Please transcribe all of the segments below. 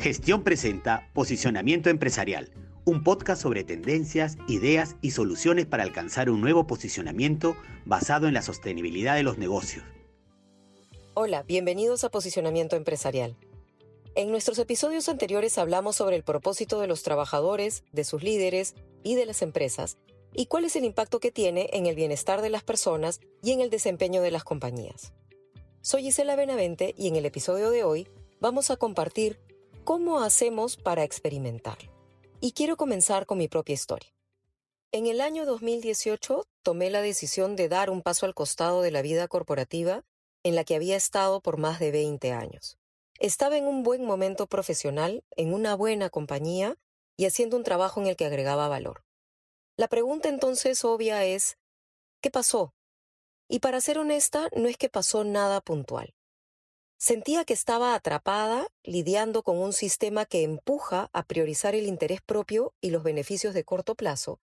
Gestión presenta Posicionamiento Empresarial, un podcast sobre tendencias, ideas y soluciones para alcanzar un nuevo posicionamiento basado en la sostenibilidad de los negocios. Hola, bienvenidos a Posicionamiento Empresarial. En nuestros episodios anteriores hablamos sobre el propósito de los trabajadores, de sus líderes y de las empresas, y cuál es el impacto que tiene en el bienestar de las personas y en el desempeño de las compañías. Soy Gisela Benavente y en el episodio de hoy vamos a compartir ¿Cómo hacemos para experimentar? Y quiero comenzar con mi propia historia. En el año 2018 tomé la decisión de dar un paso al costado de la vida corporativa en la que había estado por más de 20 años. Estaba en un buen momento profesional, en una buena compañía y haciendo un trabajo en el que agregaba valor. La pregunta entonces obvia es, ¿qué pasó? Y para ser honesta, no es que pasó nada puntual. Sentía que estaba atrapada lidiando con un sistema que empuja a priorizar el interés propio y los beneficios de corto plazo,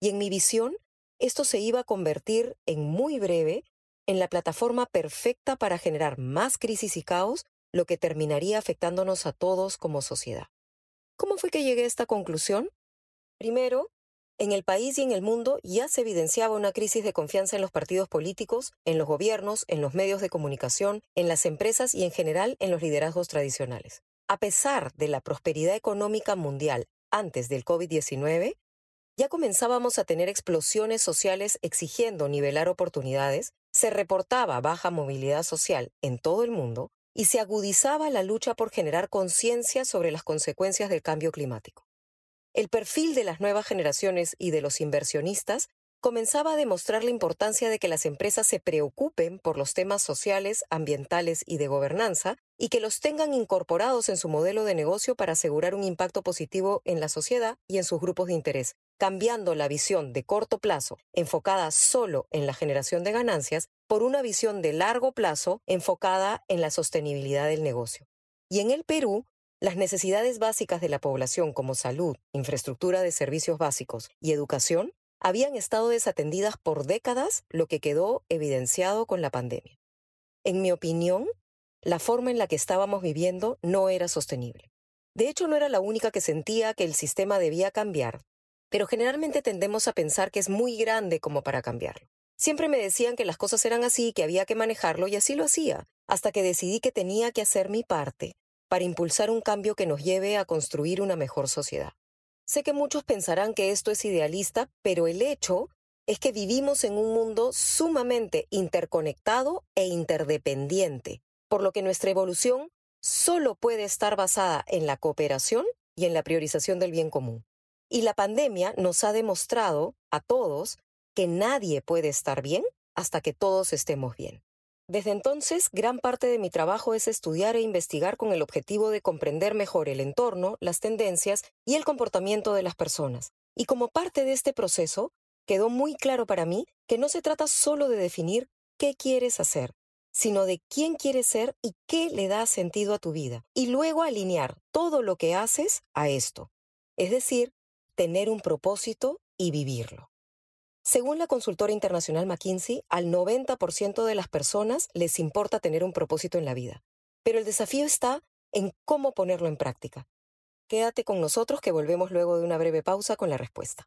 y en mi visión, esto se iba a convertir en muy breve en la plataforma perfecta para generar más crisis y caos, lo que terminaría afectándonos a todos como sociedad. ¿Cómo fue que llegué a esta conclusión? Primero, en el país y en el mundo ya se evidenciaba una crisis de confianza en los partidos políticos, en los gobiernos, en los medios de comunicación, en las empresas y en general en los liderazgos tradicionales. A pesar de la prosperidad económica mundial antes del COVID-19, ya comenzábamos a tener explosiones sociales exigiendo nivelar oportunidades, se reportaba baja movilidad social en todo el mundo y se agudizaba la lucha por generar conciencia sobre las consecuencias del cambio climático. El perfil de las nuevas generaciones y de los inversionistas comenzaba a demostrar la importancia de que las empresas se preocupen por los temas sociales, ambientales y de gobernanza y que los tengan incorporados en su modelo de negocio para asegurar un impacto positivo en la sociedad y en sus grupos de interés, cambiando la visión de corto plazo, enfocada solo en la generación de ganancias, por una visión de largo plazo enfocada en la sostenibilidad del negocio. Y en el Perú, las necesidades básicas de la población como salud, infraestructura de servicios básicos y educación habían estado desatendidas por décadas, lo que quedó evidenciado con la pandemia. En mi opinión, la forma en la que estábamos viviendo no era sostenible. De hecho, no era la única que sentía que el sistema debía cambiar, pero generalmente tendemos a pensar que es muy grande como para cambiarlo. Siempre me decían que las cosas eran así, que había que manejarlo y así lo hacía, hasta que decidí que tenía que hacer mi parte para impulsar un cambio que nos lleve a construir una mejor sociedad. Sé que muchos pensarán que esto es idealista, pero el hecho es que vivimos en un mundo sumamente interconectado e interdependiente, por lo que nuestra evolución solo puede estar basada en la cooperación y en la priorización del bien común. Y la pandemia nos ha demostrado a todos que nadie puede estar bien hasta que todos estemos bien. Desde entonces, gran parte de mi trabajo es estudiar e investigar con el objetivo de comprender mejor el entorno, las tendencias y el comportamiento de las personas. Y como parte de este proceso, quedó muy claro para mí que no se trata solo de definir qué quieres hacer, sino de quién quieres ser y qué le da sentido a tu vida, y luego alinear todo lo que haces a esto, es decir, tener un propósito y vivirlo. Según la consultora internacional McKinsey, al 90% de las personas les importa tener un propósito en la vida. Pero el desafío está en cómo ponerlo en práctica. Quédate con nosotros que volvemos luego de una breve pausa con la respuesta.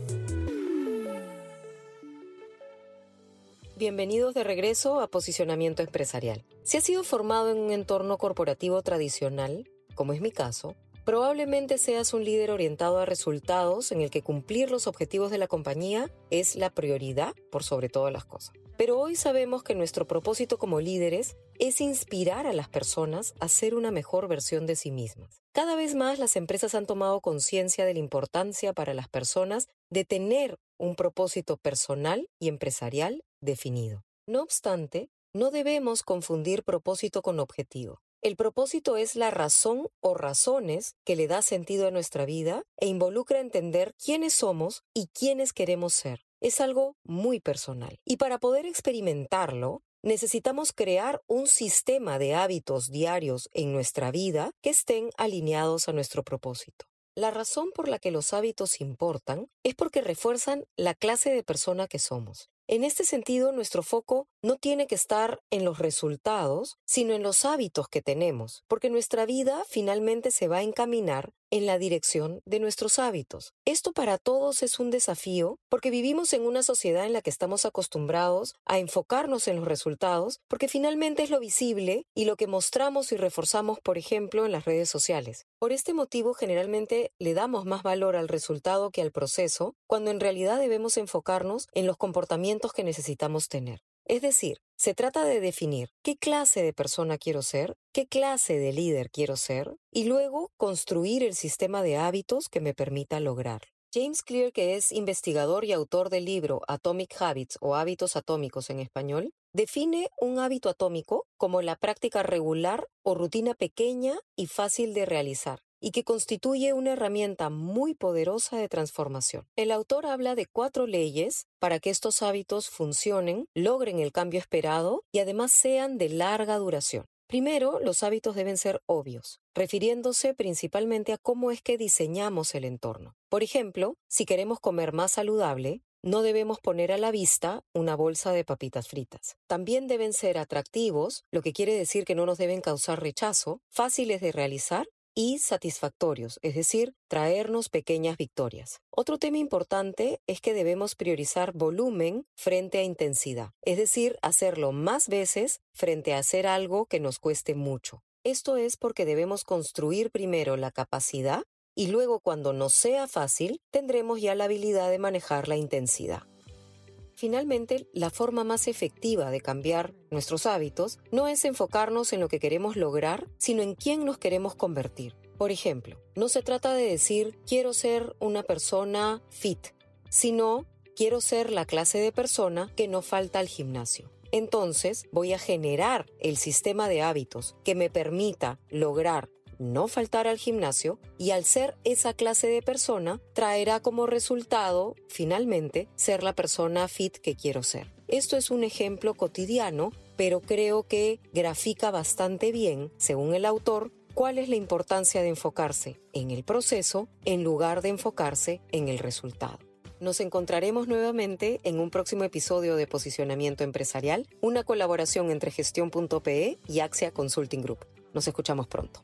Bienvenidos de regreso a Posicionamiento Empresarial. Si has sido formado en un entorno corporativo tradicional, como es mi caso, probablemente seas un líder orientado a resultados en el que cumplir los objetivos de la compañía es la prioridad por sobre todas las cosas. Pero hoy sabemos que nuestro propósito como líderes es inspirar a las personas a ser una mejor versión de sí mismas. Cada vez más las empresas han tomado conciencia de la importancia para las personas de tener un propósito personal y empresarial definido. No obstante, no debemos confundir propósito con objetivo. El propósito es la razón o razones que le da sentido a nuestra vida e involucra entender quiénes somos y quiénes queremos ser. Es algo muy personal. Y para poder experimentarlo, necesitamos crear un sistema de hábitos diarios en nuestra vida que estén alineados a nuestro propósito. La razón por la que los hábitos importan es porque refuerzan la clase de persona que somos. En este sentido, nuestro foco no tiene que estar en los resultados, sino en los hábitos que tenemos, porque nuestra vida finalmente se va a encaminar en la dirección de nuestros hábitos. Esto para todos es un desafío porque vivimos en una sociedad en la que estamos acostumbrados a enfocarnos en los resultados porque finalmente es lo visible y lo que mostramos y reforzamos, por ejemplo, en las redes sociales. Por este motivo, generalmente le damos más valor al resultado que al proceso, cuando en realidad debemos enfocarnos en los comportamientos que necesitamos tener. Es decir, se trata de definir qué clase de persona quiero ser, qué clase de líder quiero ser, y luego construir el sistema de hábitos que me permita lograr. James Clear, que es investigador y autor del libro Atomic Habits o Hábitos Atómicos en español, define un hábito atómico como la práctica regular o rutina pequeña y fácil de realizar, y que constituye una herramienta muy poderosa de transformación. El autor habla de cuatro leyes para que estos hábitos funcionen, logren el cambio esperado y además sean de larga duración. Primero, los hábitos deben ser obvios, refiriéndose principalmente a cómo es que diseñamos el entorno. Por ejemplo, si queremos comer más saludable, no debemos poner a la vista una bolsa de papitas fritas. También deben ser atractivos, lo que quiere decir que no nos deben causar rechazo, fáciles de realizar y satisfactorios, es decir, traernos pequeñas victorias. Otro tema importante es que debemos priorizar volumen frente a intensidad, es decir, hacerlo más veces frente a hacer algo que nos cueste mucho. Esto es porque debemos construir primero la capacidad y luego cuando nos sea fácil tendremos ya la habilidad de manejar la intensidad. Finalmente, la forma más efectiva de cambiar nuestros hábitos no es enfocarnos en lo que queremos lograr, sino en quién nos queremos convertir. Por ejemplo, no se trata de decir quiero ser una persona fit, sino quiero ser la clase de persona que no falta al gimnasio. Entonces voy a generar el sistema de hábitos que me permita lograr no faltar al gimnasio y al ser esa clase de persona traerá como resultado, finalmente, ser la persona fit que quiero ser. Esto es un ejemplo cotidiano, pero creo que grafica bastante bien, según el autor, cuál es la importancia de enfocarse en el proceso en lugar de enfocarse en el resultado. Nos encontraremos nuevamente en un próximo episodio de Posicionamiento Empresarial, una colaboración entre gestión.pe y Axia Consulting Group. Nos escuchamos pronto.